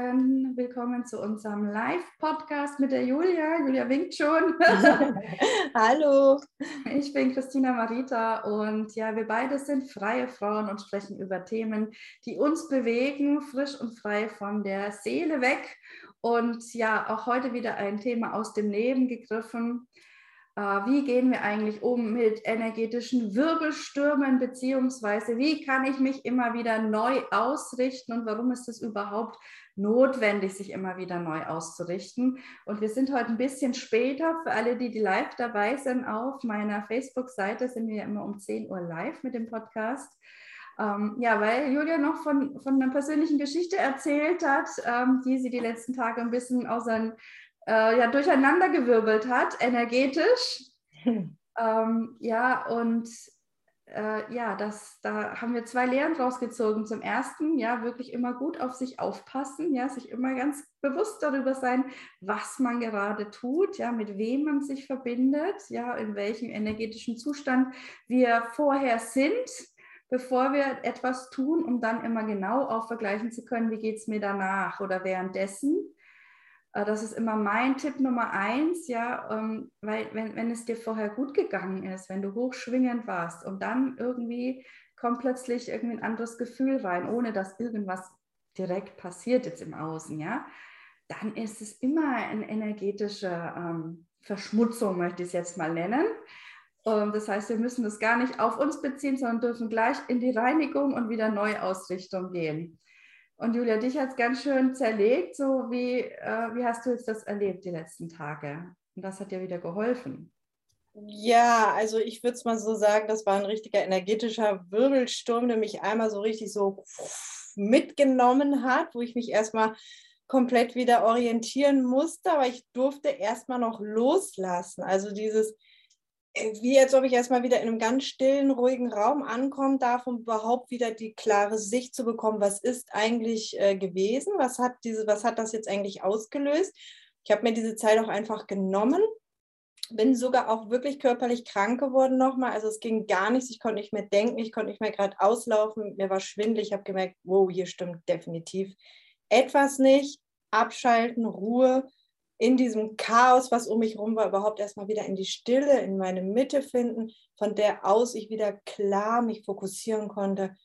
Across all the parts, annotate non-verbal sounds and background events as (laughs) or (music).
Morgen. Willkommen zu unserem Live-Podcast mit der Julia. Julia winkt schon. (laughs) Hallo. Ich bin Christina Marita und ja, wir beide sind freie Frauen und sprechen über Themen, die uns bewegen, frisch und frei von der Seele weg. Und ja, auch heute wieder ein Thema aus dem Leben gegriffen. Äh, wie gehen wir eigentlich um mit energetischen Wirbelstürmen, beziehungsweise wie kann ich mich immer wieder neu ausrichten und warum ist es überhaupt notwendig, sich immer wieder neu auszurichten. Und wir sind heute ein bisschen später, für alle, die, die live dabei sind, auf meiner Facebook-Seite sind wir immer um 10 Uhr live mit dem Podcast. Ähm, ja, weil Julia noch von, von einer persönlichen Geschichte erzählt hat, ähm, die sie die letzten Tage ein bisschen aus einem äh, ja, durcheinandergewirbelt hat, energetisch. Ähm, ja, und äh, ja, das, da haben wir zwei Lehren rausgezogen. Zum ersten, ja, wirklich immer gut auf sich aufpassen, ja, sich immer ganz bewusst darüber sein, was man gerade tut, ja, mit wem man sich verbindet, ja, in welchem energetischen Zustand wir vorher sind, bevor wir etwas tun, um dann immer genau auch vergleichen zu können, wie geht es mir danach oder währenddessen. Äh, das ist immer mein Tipp Nummer eins, ja, ähm, weil wenn, wenn es dir vorher gut gegangen ist, wenn du hochschwingend warst und dann irgendwie kommt plötzlich irgendwie ein anderes Gefühl rein, ohne dass irgendwas direkt passiert jetzt im Außen, ja, dann ist es immer eine energetische ähm, Verschmutzung, möchte ich es jetzt mal nennen. Und ähm, das heißt, wir müssen das gar nicht auf uns beziehen, sondern dürfen gleich in die Reinigung und wieder Neuausrichtung gehen. Und Julia, dich hat es ganz schön zerlegt. So wie, äh, wie hast du jetzt das erlebt die letzten Tage? Und das hat dir wieder geholfen. Ja, also ich würde es mal so sagen, das war ein richtiger energetischer Wirbelsturm, der mich einmal so richtig so mitgenommen hat, wo ich mich erstmal komplett wieder orientieren musste, aber ich durfte erstmal noch loslassen. Also dieses, wie als ob ich erstmal wieder in einem ganz stillen, ruhigen Raum ankommen darf, um überhaupt wieder die klare Sicht zu bekommen, was ist eigentlich äh, gewesen, was hat, diese, was hat das jetzt eigentlich ausgelöst. Ich habe mir diese Zeit auch einfach genommen, bin sogar auch wirklich körperlich krank geworden nochmal. Also es ging gar nichts, ich konnte nicht mehr denken, ich konnte nicht mehr gerade auslaufen, mir war schwindelig, ich habe gemerkt, wow, hier stimmt definitiv etwas nicht. Abschalten, Ruhe in diesem Chaos, was um mich herum war, überhaupt erstmal wieder in die Stille, in meine Mitte finden, von der aus ich wieder klar mich fokussieren konnte.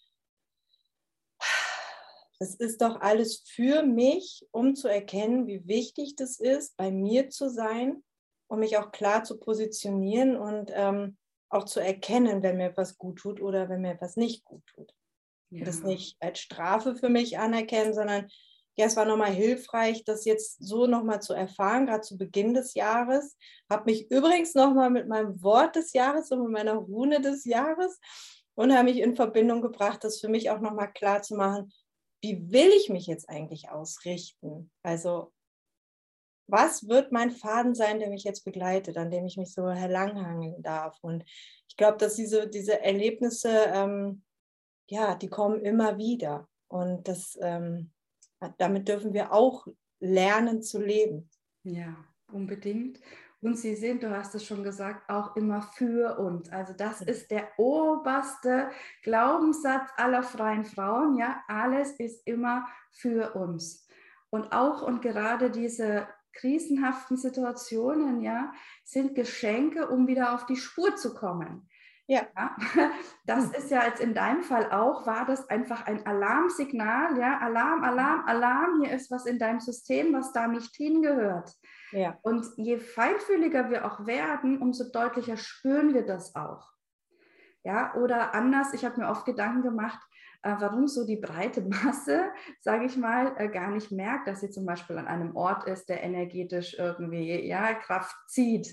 Das ist doch alles für mich, um zu erkennen, wie wichtig das ist, bei mir zu sein, um mich auch klar zu positionieren und ähm, auch zu erkennen, wenn mir etwas gut tut oder wenn mir etwas nicht gut tut. Ja. Das nicht als Strafe für mich anerkennen, sondern ja, es war nochmal hilfreich, das jetzt so nochmal zu erfahren, gerade zu Beginn des Jahres. Habe mich übrigens nochmal mit meinem Wort des Jahres und mit meiner Rune des Jahres unheimlich in Verbindung gebracht, das für mich auch nochmal klar zu machen, wie will ich mich jetzt eigentlich ausrichten? Also, was wird mein Faden sein, der mich jetzt begleitet, an dem ich mich so herlanghangeln darf? Und ich glaube, dass diese, diese Erlebnisse, ähm, ja, die kommen immer wieder. Und das, ähm, damit dürfen wir auch lernen zu leben. Ja, unbedingt. Und sie sind, du hast es schon gesagt, auch immer für uns. Also das ist der oberste Glaubenssatz aller freien Frauen. Ja, alles ist immer für uns. Und auch und gerade diese krisenhaften Situationen, ja, sind Geschenke, um wieder auf die Spur zu kommen. Ja. ja. (laughs) Das ist ja jetzt in deinem Fall auch, war das einfach ein Alarmsignal, ja, Alarm, Alarm, Alarm, hier ist was in deinem System, was da nicht hingehört. Ja. Und je feinfühliger wir auch werden, umso deutlicher spüren wir das auch. Ja, oder anders, ich habe mir oft Gedanken gemacht, äh, warum so die breite Masse, (laughs) sage ich mal, äh, gar nicht merkt, dass sie zum Beispiel an einem Ort ist, der energetisch irgendwie ja, Kraft zieht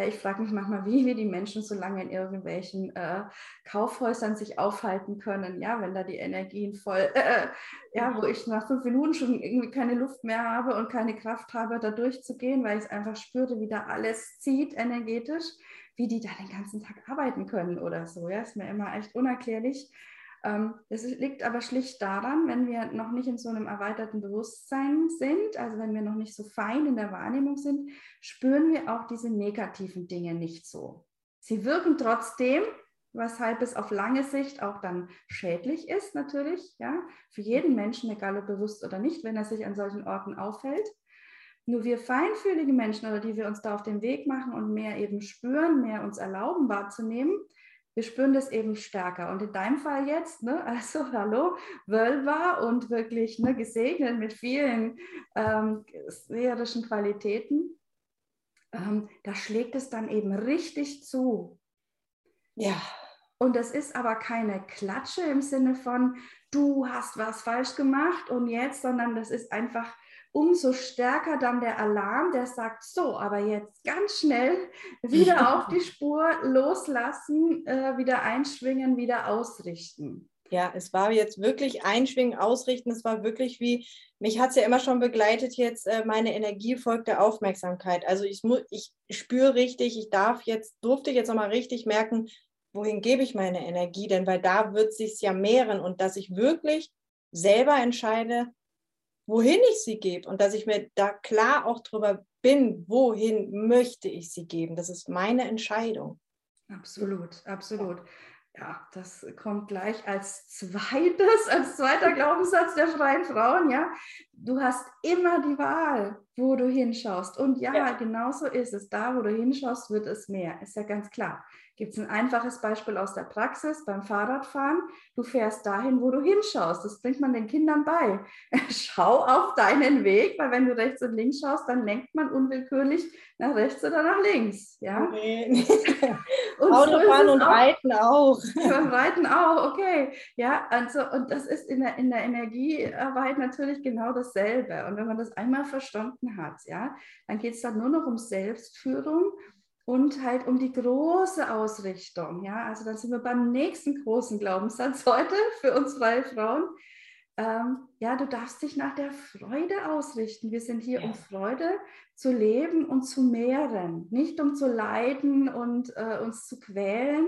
Ja, ich frage mich manchmal, wie wir die Menschen so lange in irgendwelchen äh, Kaufhäusern sich aufhalten können, ja, wenn da die Energien voll, (laughs) äh, ja, wo ich nach fünf Minuten schon irgendwie keine Luft mehr habe und keine Kraft habe, da durchzugehen, weil ich es einfach spürte, wie da alles zieht energetisch, wie die da den ganzen Tag arbeiten können oder so. Ja, ist mir immer echt unerklärlich. Ähm, das liegt aber schlicht daran, wenn wir noch nicht in so einem erweiterten Bewusstsein sind, also wenn wir noch nicht so fein in der Wahrnehmung sind, spüren wir auch diese negativen Dinge nicht so. Sie wirken trotzdem, weshalb es auf lange Sicht auch dann schädlich ist, natürlich, ja, für jeden Menschen, egal ob bewusst oder nicht, wenn er sich an solchen Orten aufhält. Nur wir feinfühlige Menschen oder die wir uns da auf den Weg machen und mehr eben spüren, mehr uns erlauben wahrzunehmen, wir spüren das eben stärker. Und in deinem Fall jetzt, ne, (laughs) also hallo, Wölver und wirklich ne, gesegnet mit vielen ähm, seherischen Qualitäten, ähm, da schlägt es dann eben richtig zu. Ja. Und das ist aber keine Klatsche im Sinne von, du hast was falsch gemacht und jetzt, sondern das ist einfach umso stärker dann der Alarm, der sagt, so, aber jetzt ganz schnell wieder (laughs) auf die Spur loslassen, äh, wieder einschwingen, wieder ausrichten. Ja, es war jetzt wirklich einschwingen, ausrichten. Es war wirklich wie, mich hat es ja immer schon begleitet jetzt, äh, meine Energie folgt der Aufmerksamkeit. Also ich, ich spüre richtig, ich darf jetzt, durfte jetzt nochmal richtig merken, wohin gebe ich meine Energie, denn weil da wird sich ja mehren und dass ich wirklich selber entscheide, wohin ich sie gebe und dass ich mir da klar auch drüber bin, wohin möchte ich sie geben. Das ist meine Entscheidung. Absolut, absolut. Ja, das kommt gleich als zweites, als zweiter Glaubenssatz der freien Frauen, ja. Du hast immer die Wahl, wo du hinschaust. Und ja, ja. genau so ist es. Da, wo du hinschaust, wird es mehr. Ist ja ganz klar. Gibt es ein einfaches Beispiel aus der Praxis beim Fahrradfahren? Du fährst dahin, wo du hinschaust. Das bringt man den Kindern bei. (laughs) Schau auf deinen Weg, weil wenn du rechts und links schaust, dann lenkt man unwillkürlich nach rechts oder nach links. Ja? Nee, (laughs) und Autofahren so und auch. Reiten auch. (laughs) Beim Reiten auch, okay. Ja, also, und das ist in der, in der Energiearbeit natürlich genau dasselbe. Und wenn man das einmal verstanden hat, ja, dann geht es dann nur noch um Selbstführung und halt um die große Ausrichtung. Ja, also dann sind wir beim nächsten großen Glaubenssatz heute für uns freie Frauen. Ähm, ja, du darfst dich nach der Freude ausrichten. Wir sind hier, ja. um Freude zu leben und zu mehren, nicht um zu leiden und äh, uns zu quälen.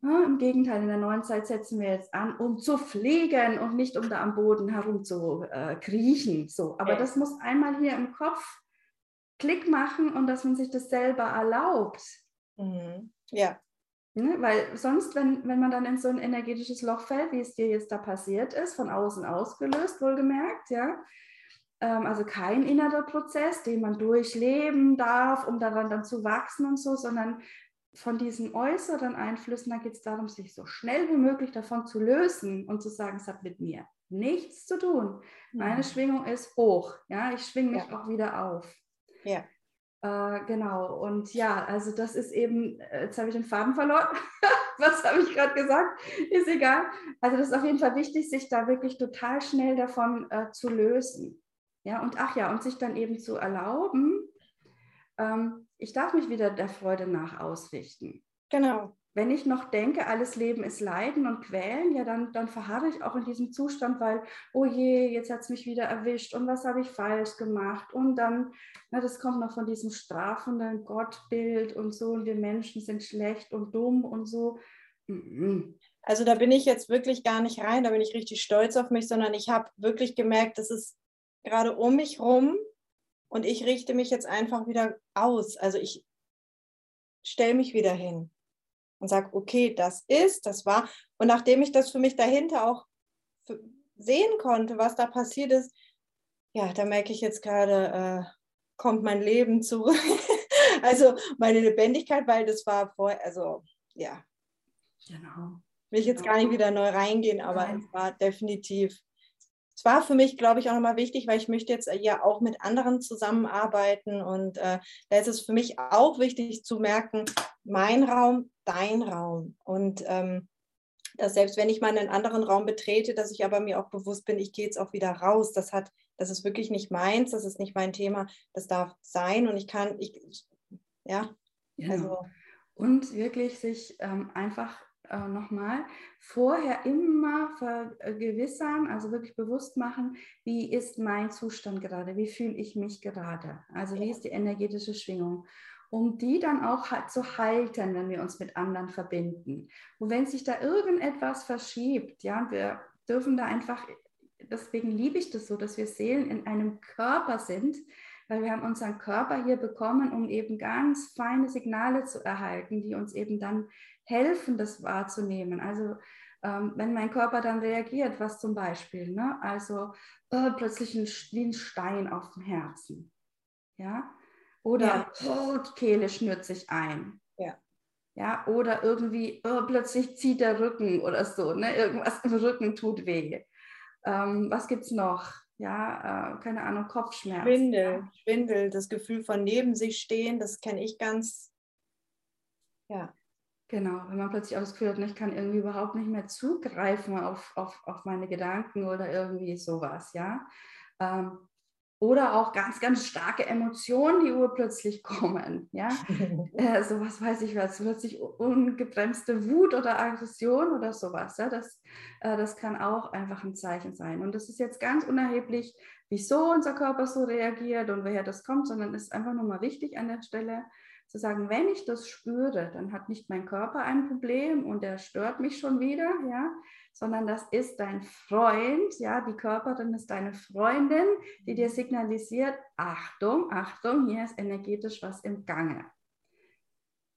Ja, Im Gegenteil, in der neuen Zeit setzen wir jetzt an, um zu fliegen und nicht um da am Boden herum zu äh, kriechen. So, aber ja. das muss einmal hier im Kopf Klick machen und dass man sich das selber erlaubt. Mhm. Ja. Ne? Weil sonst, wenn, wenn man dann in so ein energetisches Loch fällt, wie es dir jetzt da passiert ist, von außen ausgelöst, wohlgemerkt, ja, ähm, also kein innerer Prozess, den man durchleben darf, um daran dann zu wachsen und so, sondern von diesen äußeren Einflüssen, da geht es darum, sich so schnell wie möglich davon zu lösen und zu sagen, es hat mit mir nichts zu tun. Meine mhm. Schwingung ist hoch, ja, ich schwinge mich ja. auch wieder auf. Ja. Äh, genau, und ja, also das ist eben, äh, jetzt habe ich den Faden verloren. (laughs) Was habe ich gerade gesagt? Ist egal. Also das ist auf jeden Fall wichtig, sich da wirklich total schnell davon äh, zu lösen. Ja, und ach ja, und sich dann eben zu erlauben, ähm, ich darf mich wieder der Freude nach ausrichten. Genau wenn ich noch denke, alles Leben ist Leiden und Quälen, ja, dann, dann verharre ich auch in diesem Zustand, weil, oh je, jetzt hat es mich wieder erwischt und was habe ich falsch gemacht? Und dann, na, das kommt noch von diesem strafenden Gottbild und so, und wir Menschen sind schlecht und dumm und so. Also da bin ich jetzt wirklich gar nicht rein, da bin ich richtig stolz auf mich, sondern ich habe wirklich gemerkt, das ist gerade um mich rum und ich richte mich jetzt einfach wieder aus. Also ich stelle mich wieder hin und sage, okay, das ist, das war. Und nachdem ich das für mich dahinter auch sehen konnte, was da passiert ist, ja, da merke ich jetzt gerade, äh, kommt mein Leben zurück. (laughs) also meine Lebendigkeit, weil das war vorher, also ja. Genau. Will ich jetzt gar nicht wieder neu reingehen, aber Nein. es war definitiv es war für mich, glaube ich, auch nochmal wichtig, weil ich möchte jetzt äh, ja auch mit anderen zusammenarbeiten und äh, da ist es für mich auch wichtig zu merken, mein Raum, dein Raum und ähm, dass selbst wenn ich mal einen anderen Raum betrete, dass ich aber mir auch bewusst bin, ich gehe jetzt auch wieder raus. Das hat, das ist wirklich nicht meins, das ist nicht mein Thema, das darf sein und ich kann, ich, Ja. Genau. Also. Und wirklich sich ähm, einfach äh, nochmal vorher immer vergewissern, also wirklich bewusst machen, wie ist mein Zustand gerade, wie fühle ich mich gerade, also wie ist die energetische Schwingung? Um die dann auch halt zu halten, wenn wir uns mit anderen verbinden. Und wenn sich da irgendetwas verschiebt, ja, wir dürfen da einfach, deswegen liebe ich das so, dass wir Seelen in einem Körper sind, weil wir haben unseren Körper hier bekommen, um eben ganz feine Signale zu erhalten, die uns eben dann helfen, das wahrzunehmen. Also ähm, wenn mein Körper dann reagiert, was zum Beispiel, ne? also äh, plötzlich ein, wie ein Stein auf dem Herzen, ja, oder ja. oh, die Kehle schnürt sich ein. Ja. Ja, oder irgendwie oh, plötzlich zieht der Rücken oder so, ne? irgendwas im Rücken tut weh. Ähm, was gibt es noch? Ja, äh, keine Ahnung, Kopfschmerzen. Schwindel, Schwindel, das Gefühl von neben sich stehen, das kenne ich ganz. Ja. Genau, wenn man plötzlich auch das Gefühl hat, ne, ich kann irgendwie überhaupt nicht mehr zugreifen auf, auf, auf meine Gedanken oder irgendwie sowas, ja. Ähm, oder auch ganz, ganz starke Emotionen, die urplötzlich (laughs) kommen, ja. (laughs) äh, so was weiß ich was, plötzlich ungebremste Wut oder Aggression oder sowas, ja. Das, äh, das kann auch einfach ein Zeichen sein. Und das ist jetzt ganz unerheblich, wieso unser Körper so reagiert und woher das kommt, sondern es ist einfach nur mal wichtig an der Stelle, zu sagen, wenn ich das spüre, dann hat nicht mein Körper ein Problem und er stört mich schon wieder, ja, sondern das ist dein Freund, ja, die Körperin ist deine Freundin, die dir signalisiert, Achtung, Achtung, hier ist energetisch was im Gange.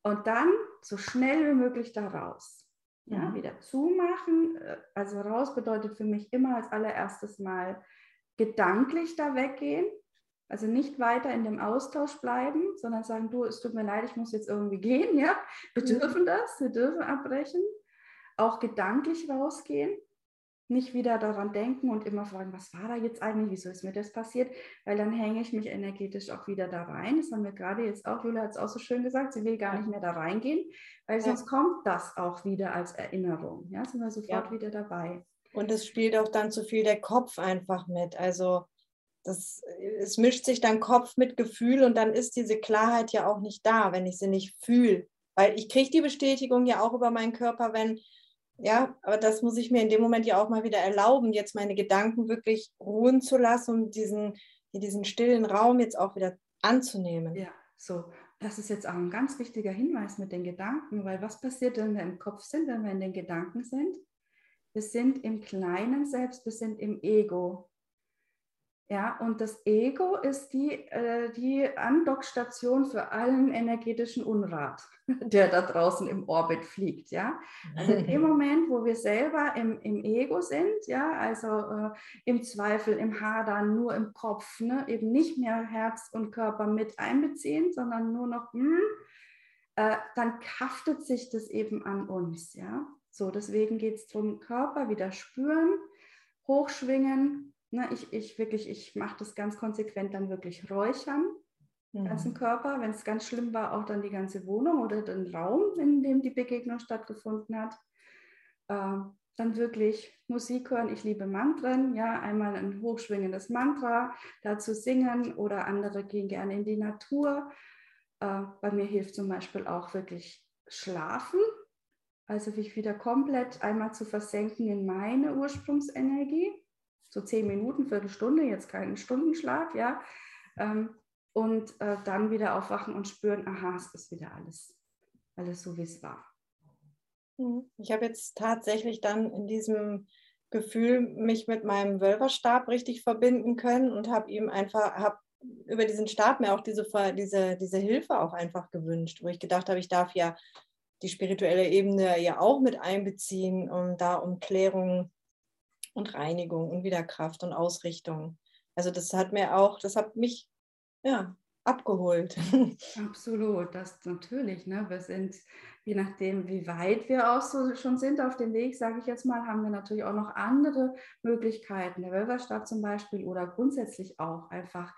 Und dann so schnell wie möglich da raus. Ja, mhm. wieder zumachen. Also raus bedeutet für mich immer als allererstes mal gedanklich da weggehen. Also nicht weiter in dem Austausch bleiben, sondern sagen, du, es tut mir leid, ich muss jetzt irgendwie gehen, (laughs) ja. Wir mhm. dürfen das, wir dürfen abbrechen. Auch gedanklich rausgehen, nicht wieder daran denken und immer fragen, was war da jetzt eigentlich, wieso ist mir das passiert, weil dann hänge ich mich energetisch auch wieder da rein. Das haben wir gerade jetzt auch, Julia hat es auch so schön gesagt, sie will gar nicht mehr da reingehen, weil ja. sonst kommt das auch wieder als Erinnerung. Ja, sind wir sofort ja. wieder dabei. Und es spielt auch dann zu viel der Kopf einfach mit. Also das, es mischt sich dann Kopf mit Gefühl und dann ist diese Klarheit ja auch nicht da, wenn ich sie nicht fühle. Weil ich kriege die Bestätigung ja auch über meinen Körper, wenn, ja, aber das muss ich mir in dem Moment ja auch mal wieder erlauben, jetzt meine Gedanken wirklich ruhen zu lassen und diesen, diesen stillen Raum jetzt auch wieder anzunehmen. Ja, so. Das ist jetzt auch ein ganz wichtiger Hinweis mit den Gedanken, weil was passiert, wenn wir im Kopf sind, wenn wir in den Gedanken sind? Wir sind im kleinen Selbst, wir sind im Ego. Ja, und das Ego ist die, äh, die Andockstation für allen energetischen Unrat, (laughs) der da draußen im Orbit fliegt. Ja? Also in dem (laughs) Moment, wo wir selber im, im Ego sind, ja, also äh, im Zweifel, im Hadern, nur im Kopf, ne? eben nicht mehr Herz und Körper mit einbeziehen, sondern nur noch, mh, hm, äh, dann haftet sich das eben an uns. Ja? So, deswegen geht es darum, Körper wieder spüren, hochschwingen, Ne, ich, ich wirklich, ich mache das ganz konsequent dann wirklich räuchern, mhm. ganzen Körper. Wenn es ganz schlimm war, auch dann die ganze Wohnung oder den Raum, in dem die Begegnung stattgefunden hat. Äh, dann wirklich Musik hören. Ich liebe Mantren, ja, einmal ein hochschwingendes Mantra, dazu singen oder andere gehen gerne in die Natur. Äh, bei mir hilft zum Beispiel auch wirklich Schlafen, also mich wieder komplett einmal zu versenken in meine Ursprungsenergie so zehn Minuten, Viertelstunde, jetzt keinen Stundenschlaf, ja. Ähm, und äh, dann wieder aufwachen und spüren, aha, es ist wieder alles, alles so, wie es war. Mhm. Ich habe jetzt tatsächlich dann in diesem Gefühl mich mit meinem Wölferstab richtig verbinden können und habe ihm einfach, habe über diesen Stab mir auch diese, diese, diese Hilfe auch einfach gewünscht, wo ich gedacht habe, ich darf ja die spirituelle Ebene ja auch mit einbeziehen, um da um Klärung und Reinigung und wieder Kraft und Ausrichtung. Also das hat mir auch, das hat mich ja abgeholt. (laughs) Absolut, das natürlich. Ne? Wir sind, je nachdem, wie weit wir auch so schon sind auf dem Weg, sage ich jetzt mal, haben wir natürlich auch noch andere Möglichkeiten. Der Wölferstab zum Beispiel oder grundsätzlich auch einfach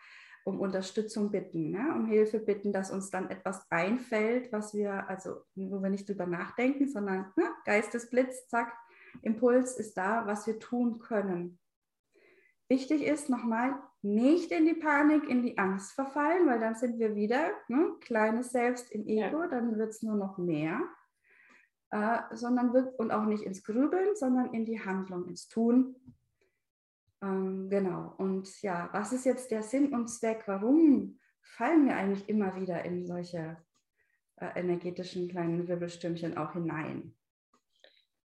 um Unterstützung bitten, ne? um Hilfe bitten, dass uns dann etwas einfällt, was wir, also wo wir nicht drüber nachdenken, sondern ne? Geistesblitz, zack, Impuls ist da, was wir tun können. wichtig ist nochmal, nicht in die Panik, in die Angst verfallen, weil dann sind wir wieder ne, kleines Selbst im Ego, ja. dann wird es nur noch mehr. Äh, sondern wird, und auch nicht ins Grübeln, sondern in die Handlung, ins Tun. Ähm, genau. Und ja, was ist jetzt der Sinn und Zweck? Warum fallen wir eigentlich immer wieder in solche äh, energetischen kleinen Wirbelstürmchen auch hinein?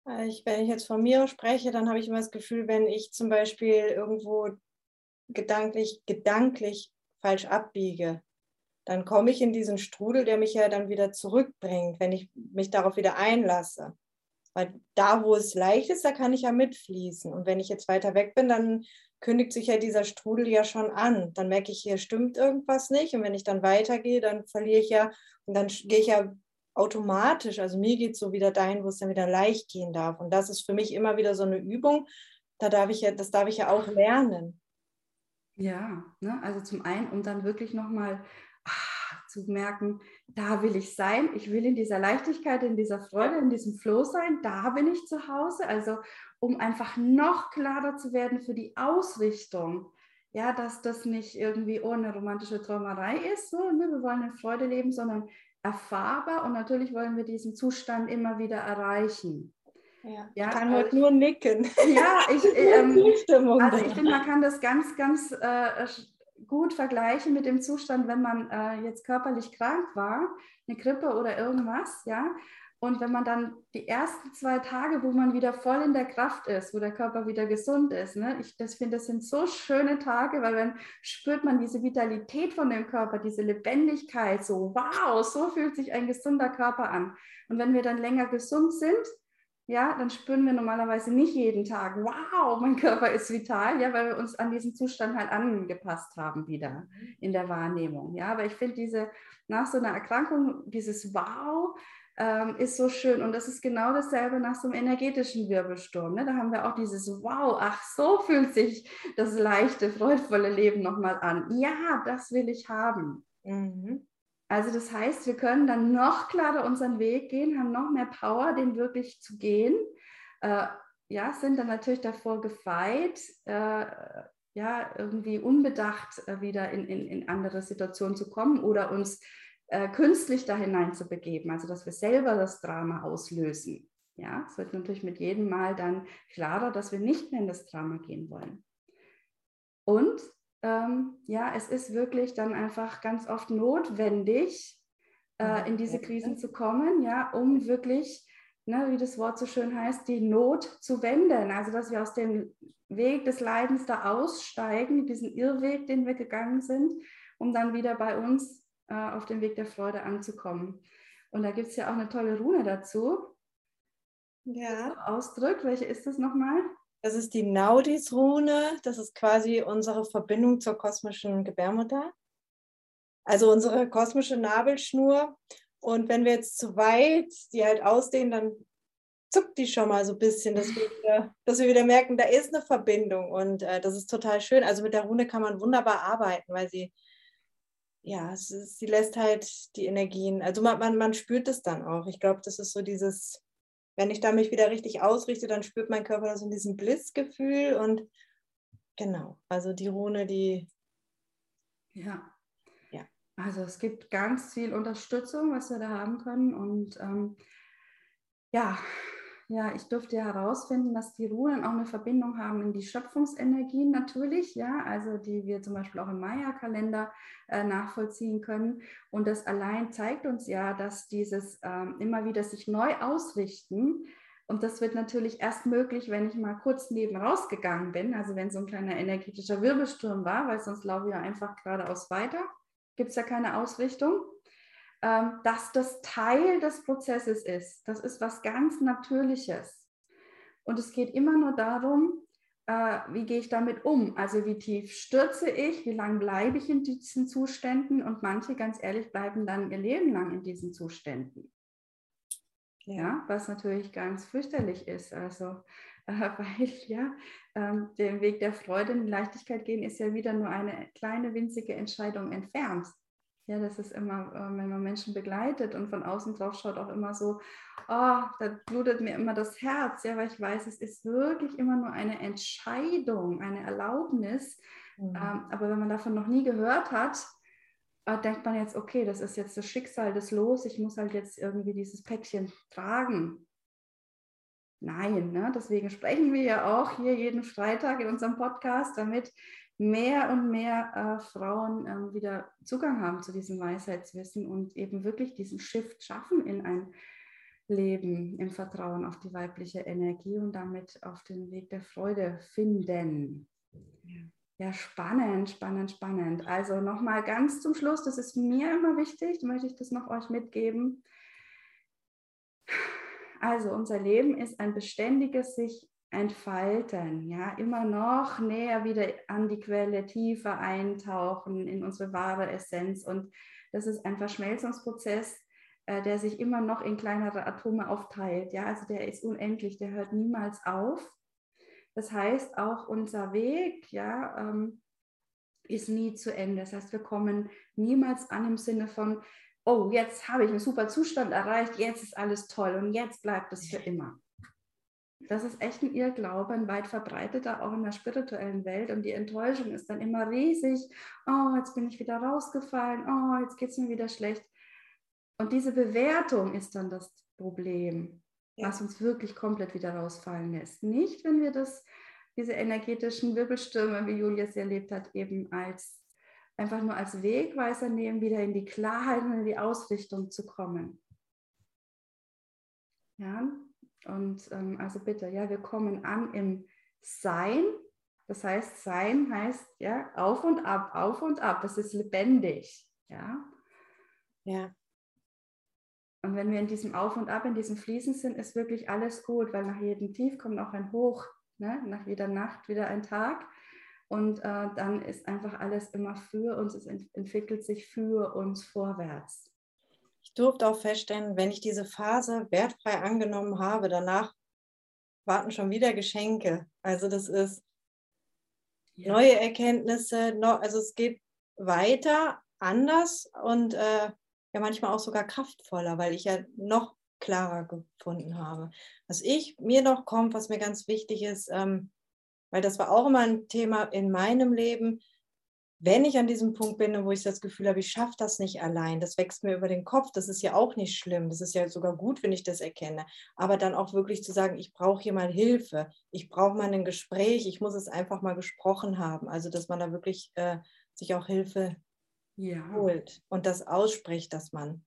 Äh, ich, wenn ich jetzt von mir spreche, dann habe ich immer das Gefühl, wenn ich zum Beispiel irgendwo gedanklich, gedanklich falsch abbiege, dann komme ich in diesen Strudel, der mich ja dann wieder zurückbringt, wenn ich mich darauf wieder einlasse. Weil da, wo es leicht ist, da kann ich ja mitfließen. Und wenn ich jetzt weiter weg bin, dann kündigt sich ja dieser Strudel ja schon an. Dann merke ich, hier stimmt irgendwas nicht. Und wenn ich dann weitergehe, dann verliere ich ja, und dann gehe ich ja automatisch, also mir geht es so wieder dahin, wo es dann wieder leicht gehen darf. Und das ist für mich immer wieder so eine Übung. Da darf ich ja, das darf ich ja auch lernen. Ja, ne? also zum einen, um dann wirklich nochmal ah, zu merken, da will ich sein, ich will in dieser Leichtigkeit, in dieser Freude, in diesem Flow sein, da bin ich zu Hause. Also um einfach noch klarer zu werden für die Ausrichtung. Ja, dass das nicht irgendwie ohne romantische Träumerei ist, so, ne? wir wollen in Freude leben, sondern erfahrbar und natürlich wollen wir diesen Zustand immer wieder erreichen. Ja, ja, ich kann also heute nur nicken. (laughs) Ja, ich, (laughs) ähm, also ich finde, man kann das ganz, ganz äh, gut vergleichen mit dem Zustand, wenn man äh, jetzt körperlich krank war, eine Grippe oder irgendwas, ja. Und wenn man dann die ersten zwei Tage, wo man wieder voll in der Kraft ist, wo der Körper wieder gesund ist, ne, ich das finde, das sind so schöne Tage, weil dann spürt man diese Vitalität von dem Körper, diese Lebendigkeit, so wow, so fühlt sich ein gesunder Körper an. Und wenn wir dann länger gesund sind, ja, dann spüren wir normalerweise nicht jeden Tag, wow, mein Körper ist vital, ja, weil wir uns an diesen Zustand halt angepasst haben wieder in der Wahrnehmung. Ja, aber ich finde diese, nach so einer Erkrankung, dieses Wow, ähm, ist so schön. Und das ist genau dasselbe nach so einem energetischen Wirbelsturm. Ne? Da haben wir auch dieses Wow, ach, so fühlt sich das leichte, freudvolle Leben nochmal an. Ja, das will ich haben. Mhm. Also das heißt, wir können dann noch klarer unseren Weg gehen, haben noch mehr Power, den wirklich zu gehen. Äh, ja, sind dann natürlich davor gefeit, äh, ja, irgendwie unbedacht äh, wieder in, in, in andere Situationen zu kommen oder uns äh, künstlich da hinein zu begeben, also dass wir selber das Drama auslösen. Ja, es wird natürlich mit jedem Mal dann klarer, dass wir nicht mehr in das Drama gehen wollen. Und ähm, ja, es ist wirklich dann einfach ganz oft notwendig, äh, in diese Krisen zu kommen, ja, um wirklich, ne, wie das Wort so schön heißt, die Not zu wenden. Also, dass wir aus dem Weg des Leidens da aussteigen, diesen Irrweg, den wir gegangen sind, um dann wieder bei uns äh, auf dem Weg der Freude anzukommen. Und da gibt es ja auch eine tolle Rune dazu. Ja. Ausdrückt. Welche ist das nochmal? Das ist die Naudis-Rune. Das ist quasi unsere Verbindung zur kosmischen Gebärmutter. Also unsere kosmische Nabelschnur. Und wenn wir jetzt zu weit die halt ausdehnen, dann zuckt die schon mal so ein bisschen, dass wir wieder, dass wir wieder merken, da ist eine Verbindung. Und äh, das ist total schön. Also mit der Rune kann man wunderbar arbeiten, weil sie ja, sie lässt halt die Energien, also man, man, man spürt es dann auch. Ich glaube, das ist so dieses, wenn ich da mich wieder richtig ausrichte, dann spürt mein Körper so diesen Blissgefühl und genau, also die Rune, die. Ja. ja. Also es gibt ganz viel Unterstützung, was wir da haben können und ähm, ja, ja, ich durfte herausfinden, dass die Runen auch eine Verbindung haben in die Schöpfungsenergien natürlich, ja, also die wir zum Beispiel auch im Maya-Kalender äh, nachvollziehen können. Und das allein zeigt uns ja, dass dieses ähm, immer wieder sich neu ausrichten, und das wird natürlich erst möglich, wenn ich mal kurz neben rausgegangen bin, also wenn so ein kleiner energetischer Wirbelsturm war, weil sonst laufe ich ja einfach geradeaus weiter. Gibt es ja keine Ausrichtung. Ähm, dass das Teil des Prozesses ist. Das ist was ganz Natürliches. Und es geht immer nur darum, äh, wie gehe ich damit um? Also wie tief stürze ich? Wie lange bleibe ich in diesen Zuständen? Und manche, ganz ehrlich, bleiben dann ihr Leben lang in diesen Zuständen. Ja, was natürlich ganz fürchterlich ist. Also, äh, (laughs) weil ja, ähm, den Weg der Freude und Leichtigkeit gehen ist ja wieder nur eine kleine winzige Entscheidung entfernt. Ja, das ist immer, äh, wenn man Menschen begleitet und von außen drauf schaut, auch immer so, oh, da blutet mir immer das Herz, ja, weil ich weiß, es ist wirklich immer nur eine Entscheidung, eine Erlaubnis. Mhm. Ähm, aber wenn man davon noch nie gehört hat, äh, denkt man jetzt, okay, das ist jetzt das Schicksal des Los, ich muss halt jetzt irgendwie dieses Päckchen tragen. Nein, ne? deswegen sprechen wir ja auch hier jeden Freitag in unserem Podcast, damit mehr und mehr äh, Frauen äh, wieder Zugang haben zu diesem Weisheitswissen und eben wirklich diesen Shift schaffen in ein Leben im Vertrauen auf die weibliche Energie und damit auf den Weg der Freude finden. Ja. Ja, spannend, spannend, spannend. Also nochmal ganz zum Schluss, das ist mir immer wichtig, möchte ich das noch euch mitgeben. Also unser Leben ist ein beständiges sich entfalten, ja, immer noch näher wieder an die Quelle, tiefer eintauchen in unsere wahre Essenz. Und das ist ein Verschmelzungsprozess, äh, der sich immer noch in kleinere Atome aufteilt. Ja, also der ist unendlich, der hört niemals auf. Das heißt, auch unser Weg ja, ähm, ist nie zu Ende. Das heißt, wir kommen niemals an im Sinne von, oh, jetzt habe ich einen super Zustand erreicht, jetzt ist alles toll und jetzt bleibt es für immer. Das ist echt ein Irrglaube, ein weit verbreiteter, auch in der spirituellen Welt. Und die Enttäuschung ist dann immer riesig. Oh, jetzt bin ich wieder rausgefallen. Oh, jetzt geht es mir wieder schlecht. Und diese Bewertung ist dann das Problem ja. was uns wirklich komplett wieder rausfallen lässt. Nicht, wenn wir das, diese energetischen Wirbelstürme, wie Julia sie erlebt hat, eben als einfach nur als Wegweiser nehmen, wieder in die Klarheit und in die Ausrichtung zu kommen. Ja, und ähm, also bitte, ja, wir kommen an im Sein. Das heißt, Sein heißt ja auf und ab, auf und ab. Es ist lebendig. Ja. Ja. Und wenn wir in diesem Auf und Ab, in diesem Fließen sind, ist wirklich alles gut, weil nach jedem Tief kommt auch ein Hoch, ne? nach jeder Nacht wieder ein Tag. Und äh, dann ist einfach alles immer für uns, es ent entwickelt sich für uns vorwärts. Ich durfte auch feststellen, wenn ich diese Phase wertfrei angenommen habe, danach warten schon wieder Geschenke. Also das ist ja. neue Erkenntnisse, also es geht weiter, anders und äh, ja manchmal auch sogar kraftvoller, weil ich ja noch klarer gefunden habe. Was ich mir noch kommt, was mir ganz wichtig ist, ähm, weil das war auch immer ein Thema in meinem Leben, wenn ich an diesem Punkt bin, wo ich das Gefühl habe, ich schaffe das nicht allein, das wächst mir über den Kopf, das ist ja auch nicht schlimm, das ist ja sogar gut, wenn ich das erkenne, aber dann auch wirklich zu sagen, ich brauche hier mal Hilfe, ich brauche mal ein Gespräch, ich muss es einfach mal gesprochen haben, also dass man da wirklich äh, sich auch Hilfe ja. holt und das ausspricht, dass man.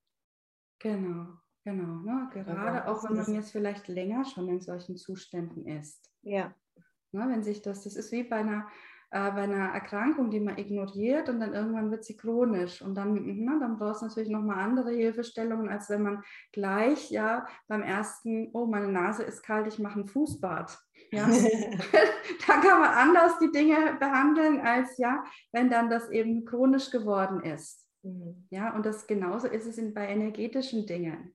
Genau, genau. Ne? Gerade auch wenn man jetzt vielleicht länger schon in solchen Zuständen ist. Ja. Ne? Wenn sich das, das ist wie bei einer äh, bei einer Erkrankung, die man ignoriert und dann irgendwann wird sie chronisch. Und dann, na, dann braucht es natürlich nochmal andere Hilfestellungen, als wenn man gleich ja beim ersten, oh, meine Nase ist kalt, ich mache ein Fußbad. Ja? (laughs) (laughs) da kann man anders die Dinge behandeln, als ja, wenn dann das eben chronisch geworden ist. Mhm. Ja, und das genauso ist es in, bei energetischen Dingen.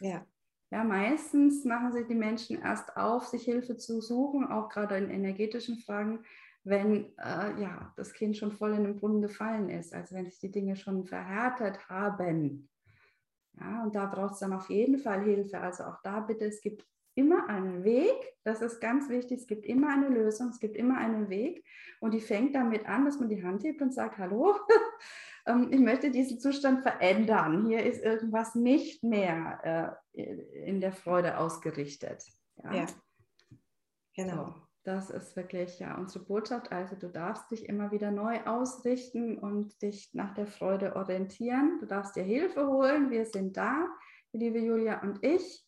Ja. Ja, meistens machen sich die Menschen erst auf, sich Hilfe zu suchen, auch gerade in energetischen Fragen, wenn äh, ja, das Kind schon voll in den Brunnen gefallen ist, also wenn sich die Dinge schon verhärtet haben. Ja, und da braucht es dann auf jeden Fall Hilfe. Also auch da bitte, es gibt immer einen Weg, das ist ganz wichtig, es gibt immer eine Lösung, es gibt immer einen Weg und die fängt damit an, dass man die Hand hebt und sagt, hallo, (laughs) ähm, ich möchte diesen Zustand verändern, hier ist irgendwas nicht mehr äh, in der Freude ausgerichtet. Ja, ja. genau. So. Das ist wirklich ja unsere Botschaft. Also du darfst dich immer wieder neu ausrichten und dich nach der Freude orientieren. Du darfst dir Hilfe holen. Wir sind da, die liebe Julia und ich.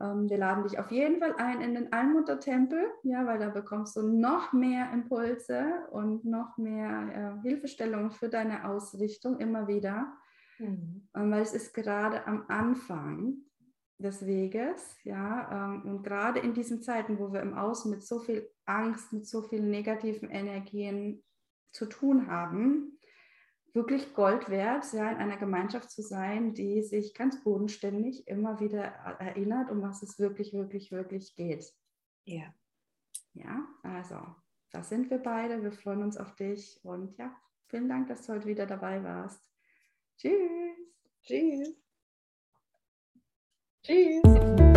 Ähm, wir laden dich auf jeden Fall ein in den Allmuttertempel, ja, weil da bekommst du noch mehr Impulse und noch mehr äh, Hilfestellungen für deine Ausrichtung immer wieder. Mhm. Ähm, weil es ist gerade am Anfang des Weges, ja, ähm, und gerade in diesen Zeiten, wo wir im Außen mit so viel Angst, mit so vielen negativen Energien zu tun haben, wirklich Gold wert, ja, in einer Gemeinschaft zu sein, die sich ganz bodenständig immer wieder erinnert, um was es wirklich, wirklich, wirklich geht. Ja. Ja, also, da sind wir beide. Wir freuen uns auf dich und ja, vielen Dank, dass du heute wieder dabei warst. Tschüss. Tschüss. Tschüss.